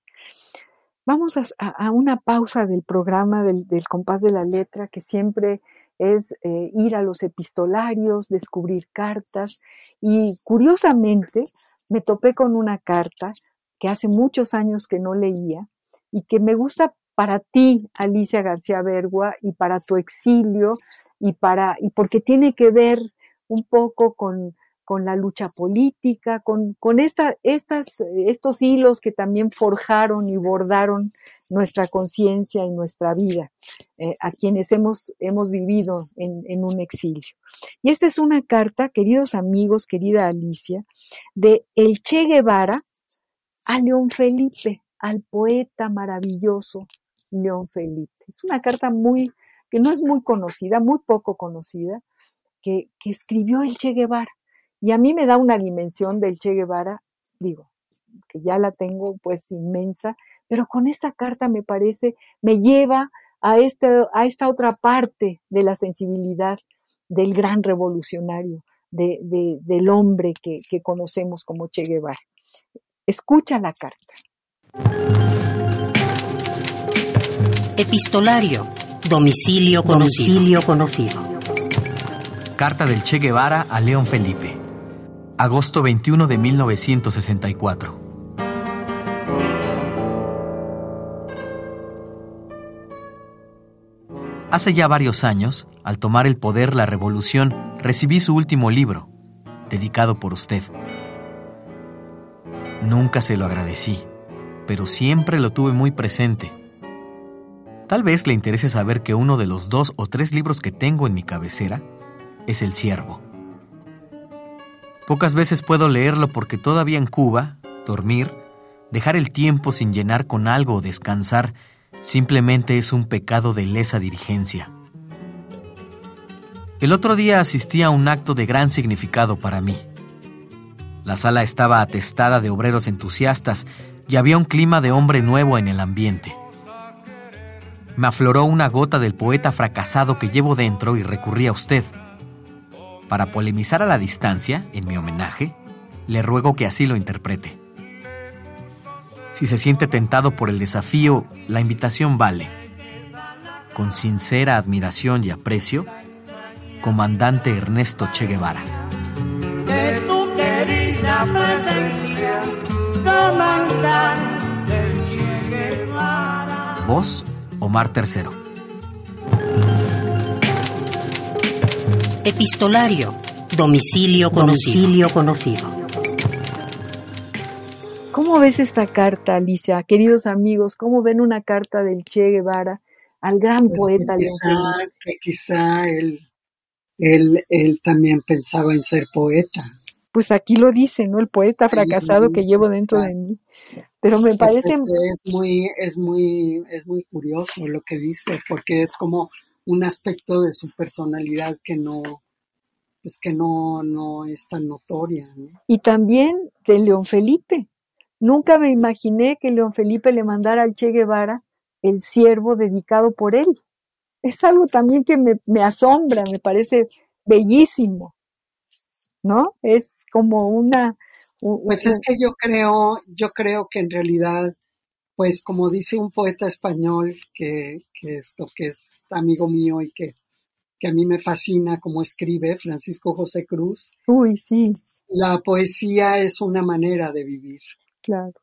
Vamos a, una pausa del programa del, compás de la letra, que siempre es eh, ir a los epistolarios, descubrir cartas. Y curiosamente me topé con una carta que hace muchos años que no leía y que me gusta para ti, Alicia García Bergua, y para tu exilio y, para, y porque tiene que ver un poco con, con la lucha política, con, con esta, estas, estos hilos que también forjaron y bordaron nuestra conciencia y nuestra vida, eh, a quienes hemos, hemos vivido en, en, un exilio. Y esta es una carta, queridos amigos, querida Alicia, de el Che Guevara a León Felipe, al poeta maravilloso León Felipe. Es una carta muy que no es muy conocida, muy poco conocida, que, escribió el Che Guevara. Y a mí me da una dimensión del Che Guevara, digo, que ya la tengo pues inmensa, pero con esta carta me parece, me lleva a, este, a esta otra parte de la sensibilidad del gran revolucionario, de, del hombre que, que conocemos como Che Guevara. Escucha la carta. Epistolario Domicilio conocido. conocido. Carta del Che Guevara a León Felipe agosto 21 de 1964. Hace ya varios años, al tomar el poder la revolución, recibí su último libro, dedicado por usted. Nunca se lo agradecí, pero siempre lo tuve muy presente. Tal vez le interese saber que uno de los dos o tres libros que tengo en mi cabecera es El Ciervo. Pocas veces puedo leerlo porque todavía en Cuba, dormir, dejar el tiempo sin llenar con algo o descansar Simplemente es un pecado de lesa dirigencia. El otro día asistí a un acto de gran significado para mí. La sala estaba atestada de obreros entusiastas y había un clima de hombre nuevo en el ambiente. Me afloró una gota del poeta fracasado que llevo dentro y recurrí a usted. Para polemizar a la distancia, en mi homenaje, le ruego que así lo interprete. Si se siente tentado por el desafío, la invitación vale. Con sincera admiración y aprecio, Comandante Ernesto Che Guevara. Voz, Omar III. Epistolario. Domicilio conocido. Domicilio conocido. ¿Cómo ves esta carta, Alicia? Queridos amigos, ¿cómo ven una carta del Che Guevara al gran pues poeta que quizá, que quizá él, él, él, también pensaba en ser poeta. Pues aquí lo dice, ¿no? El poeta fracasado que llevo dentro de mí. Pero me parece... Es, muy, es, muy, es muy curioso lo que dice, porque es como un aspecto de su personalidad que no, pues que no, no es tan notoria. Y también de León Felipe, Nunca me imaginé que León Felipe le mandara al Che Guevara el siervo dedicado por él. Es algo también que me, me asombra, me parece bellísimo, ¿no? Es como una... Pues es que yo creo, yo creo que en realidad, pues como dice un poeta español que, que esto que es amigo mío y que, que a mí me fascina como escribe, Francisco José Cruz. Uy, sí. La poesía es una manera de vivir. Claro.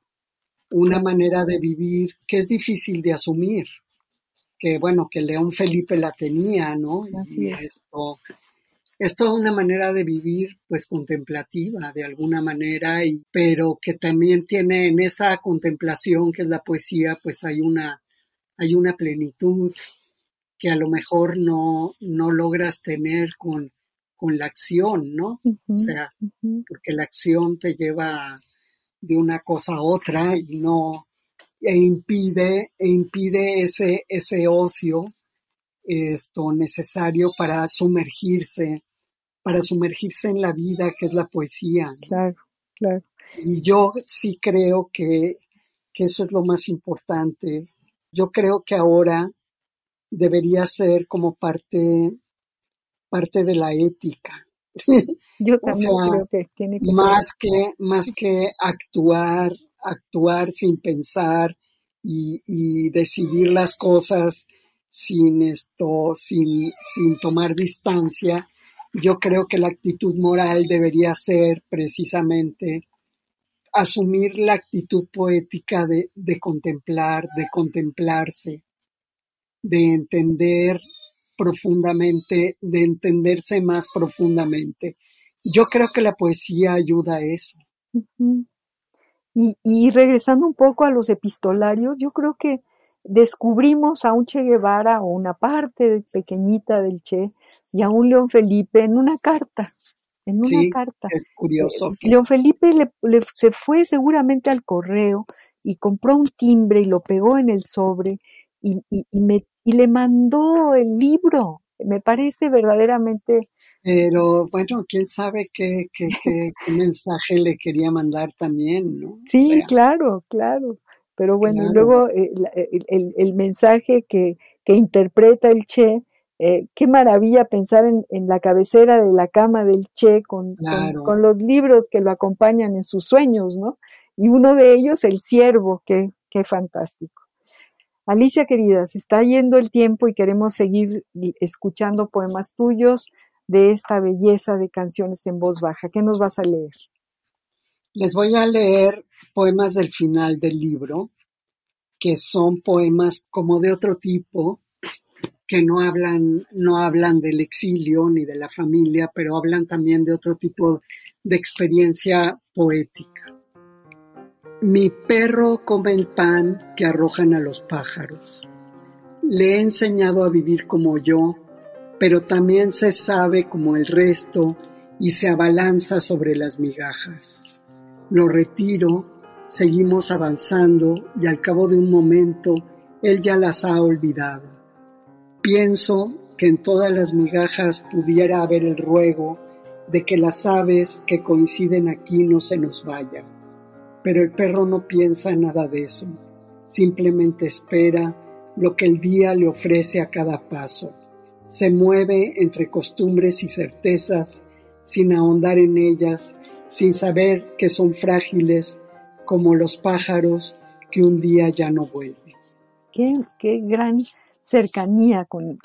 Una manera de vivir que es difícil de asumir, que bueno, que León Felipe la tenía, ¿no? Así es. Esto, es toda una manera de vivir pues contemplativa de alguna manera, y, pero que también tiene en esa contemplación que es la poesía, pues hay una, hay una plenitud que a lo mejor no, no logras tener con, con la acción, ¿no? o sea, porque la acción te lleva de una cosa a otra y no e impide e impide ese ese ocio esto necesario para sumergirse para sumergirse en la vida que es la poesía claro claro. Y yo sí creo que, que eso es lo más importante. Yo creo que ahora debería ser como parte parte de la ética. *laughs* Yo también creo que tiene que más que más que actuar, actuar sin pensar y, decidir las cosas sin esto, sin, sin tomar distancia. Yo creo que la actitud moral debería ser precisamente asumir la actitud poética de, de contemplar, de contemplarse, de entender profundamente, de entenderse más profundamente. Yo creo que la poesía ayuda a eso. y, y, regresando un poco a los epistolarios, yo creo que descubrimos a un Che Guevara o una parte pequeñita del Che y a un León Felipe en una carta. En una carta. Es curioso. Eh, León Felipe le, se fue seguramente al correo y compró un timbre y lo pegó en el sobre y, y, y, me, y le mandó el libro. Me parece verdaderamente... Pero bueno, quién sabe qué, qué, qué, *laughs* mensaje le quería mandar también, ¿no? Sí, claro, claro. Pero bueno, luego eh, el, el, mensaje que, que, interpreta el Che, eh, qué maravilla pensar en, en, la cabecera de la cama del Che con, con, los libros que lo acompañan en sus sueños, ¿no? Y uno de ellos, El Ciervo, qué, qué fantástico. Alicia querida, se está yendo el tiempo y queremos seguir escuchando poemas tuyos de esta belleza de canciones en voz baja. ¿Qué nos vas a leer? Les voy a leer poemas del final del libro, que son poemas como de otro tipo, que no hablan, no hablan del exilio ni de la familia, pero hablan también de otro tipo de experiencia poética. Mi perro come el pan que arrojan a los pájaros. Le he enseñado a vivir como yo, pero también se sabe como el resto y se abalanza sobre las migajas. Lo retiro, seguimos avanzando y al cabo de un momento él ya las ha olvidado. Pienso que en todas las migajas pudiera haber el ruego de que las aves que coinciden aquí no se nos vayan. Pero el perro no piensa nada de eso, simplemente espera lo que el día le ofrece a cada paso. Se mueve entre costumbres y certezas, sin ahondar en ellas, sin saber que son frágiles como los pájaros que un día ya no vuelven. Qué, gran cercanía con,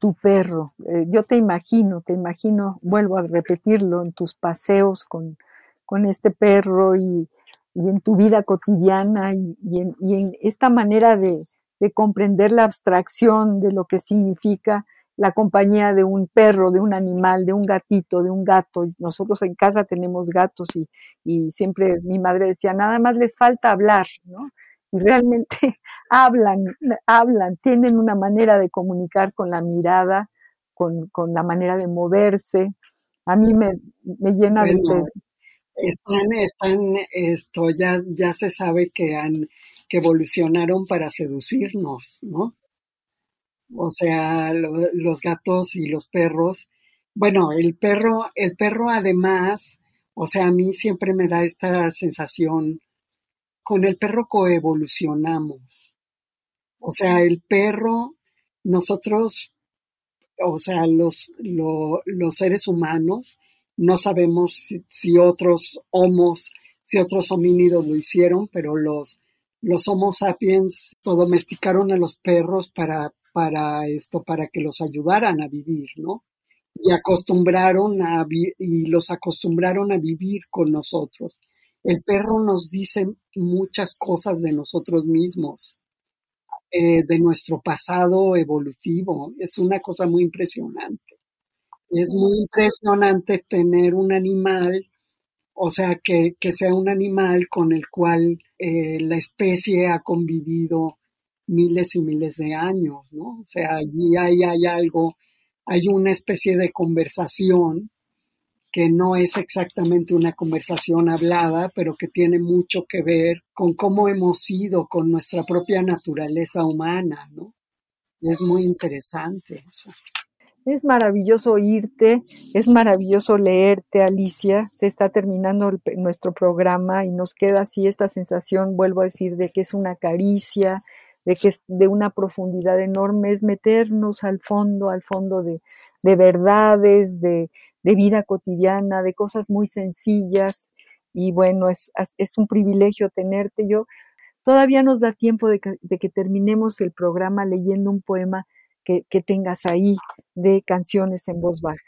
tu perro. Eh, yo te imagino, te imagino, vuelvo a repetirlo, en tus paseos con, este perro y, en tu vida cotidiana y, en, esta manera de, comprender la abstracción de lo que significa la compañía de un perro, de un animal, de un gatito, de un gato. Nosotros en casa tenemos gatos y, y siempre mi madre decía, nada más les falta hablar, ¿no? y realmente *laughs* hablan, hablan, tienen una manera de comunicar con la mirada, con, la manera de moverse. A mí me, llena de... Están, están, esto, ya, ya se sabe que han, que evolucionaron para seducirnos, ¿no? O sea, los gatos y los perros. Bueno, el perro, el perro además, o sea, a mí siempre me da esta sensación con el perro coevolucionamos. O sea, el perro, nosotros, o sea, los, los seres humanos, no sabemos si, otros homos, si otros homínidos lo hicieron, pero los, los Homo sapiens domesticaron a los perros para, para esto, para que los ayudaran a vivir, ¿no? Y acostumbraron a, y los acostumbraron a vivir con nosotros. El perro nos dice muchas cosas de nosotros mismos, eh, de nuestro pasado evolutivo. Es una cosa muy impresionante. Es muy impresionante tener un animal, o sea, que, sea un animal con el cual eh, la especie ha convivido miles y miles de años, ¿no? O sea, allí hay, algo, hay una especie de conversación que no es exactamente una conversación hablada, pero que tiene mucho que ver con cómo hemos sido, con nuestra propia naturaleza humana, ¿no? Es muy interesante eso. Es maravilloso oírte, es maravilloso leerte, Alicia. Se está terminando nuestro programa y nos queda así esta sensación, vuelvo a decir, de que es una caricia, de que es de una profundidad enorme, es meternos al fondo, al fondo de, de verdades, de, de vida cotidiana, de cosas muy sencillas. Y bueno, es, es un privilegio tenerte. Yo todavía nos da tiempo de que, terminemos el programa leyendo un poema que, que, tengas ahí de canciones en voz baja.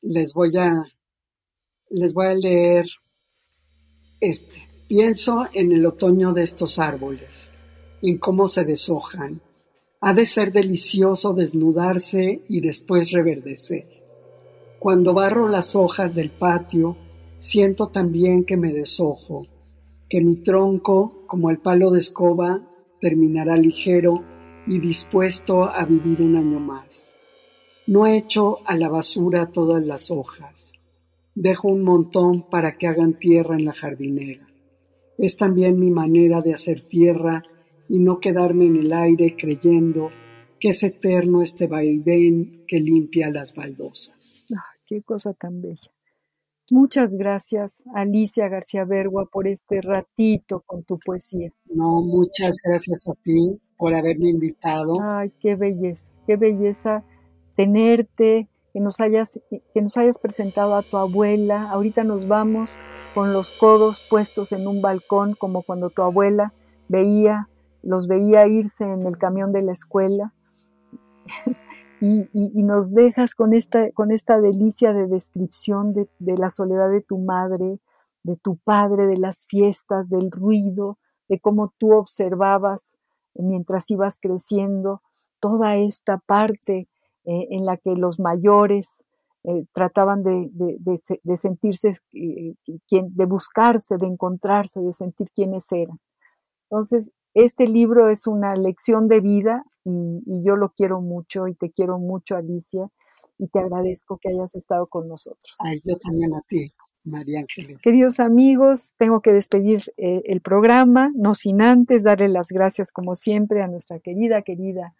Les voy a, les voy a leer este. Pienso en el otoño de estos árboles, en cómo se deshojan. Ha de ser delicioso desnudarse y después reverdecer. Cuando barro las hojas del patio, siento también que me deshojo, que mi tronco, como el palo de escoba, terminará ligero y dispuesto a vivir un año más. No echo a la basura todas las hojas. Dejo un montón para que hagan tierra en la jardinera. Es también mi manera de hacer tierra y no quedarme en el aire creyendo que es eterno este vaivén que limpia las baldosas qué cosa tan bella. Muchas gracias, Alicia García Bergua, por este ratito con tu poesía. No, muchas gracias a ti por haberme invitado. Ay, qué belleza, qué belleza tenerte, que nos hayas, que nos hayas presentado a tu abuela. Ahorita nos vamos con los codos puestos en un balcón, como cuando tu abuela veía, los veía irse en el camión de la escuela. *laughs* y, nos dejas con esta, con esta delicia de descripción de, la soledad de tu madre, de tu padre, de las fiestas, del ruido, de cómo tú observabas mientras ibas creciendo toda esta parte eh, en la que los mayores eh, trataban de, sentirse, eh, de buscarse, de encontrarse, de sentir quiénes eran. Entonces, este libro es una lección de vida y, yo lo quiero mucho y te quiero mucho, Alicia, y te agradezco que hayas estado con nosotros. Ay, yo también a ti. María Ángeles. Queridos amigos, tengo que despedir eh, el programa, no sin antes darle las gracias, como siempre, a nuestra querida, querida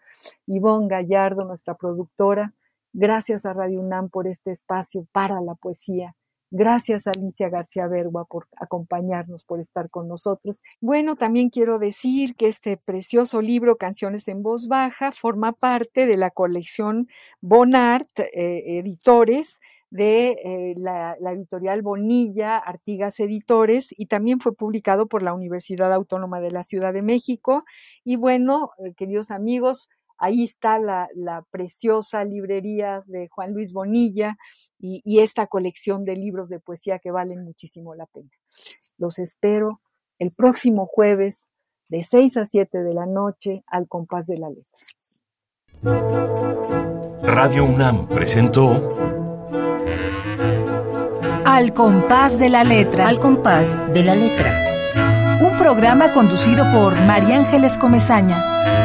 Ivonne Gallardo, nuestra productora. Gracias a Radio UNAM por este espacio para la poesía. Gracias Alicia García Bergua por acompañarnos, por estar con nosotros. Bueno, también quiero decir que este precioso libro, Canciones en Voz Baja, forma parte de la colección Bonart eh, Editores de eh, la, editorial Bonilla, Artigas Editores, y también fue publicado por la Universidad Autónoma de la Ciudad de México. Y bueno, eh, queridos amigos, ahí está la, preciosa librería de Juan Luis Bonilla y, y esta colección de libros de poesía que valen muchísimo la pena. Los espero el próximo jueves de 6 a 7 de la noche al compás de la letra. Radio UNAM presentó Al compás de la letra. Al compás de la letra. Un programa conducido por María Ángeles Comezaña.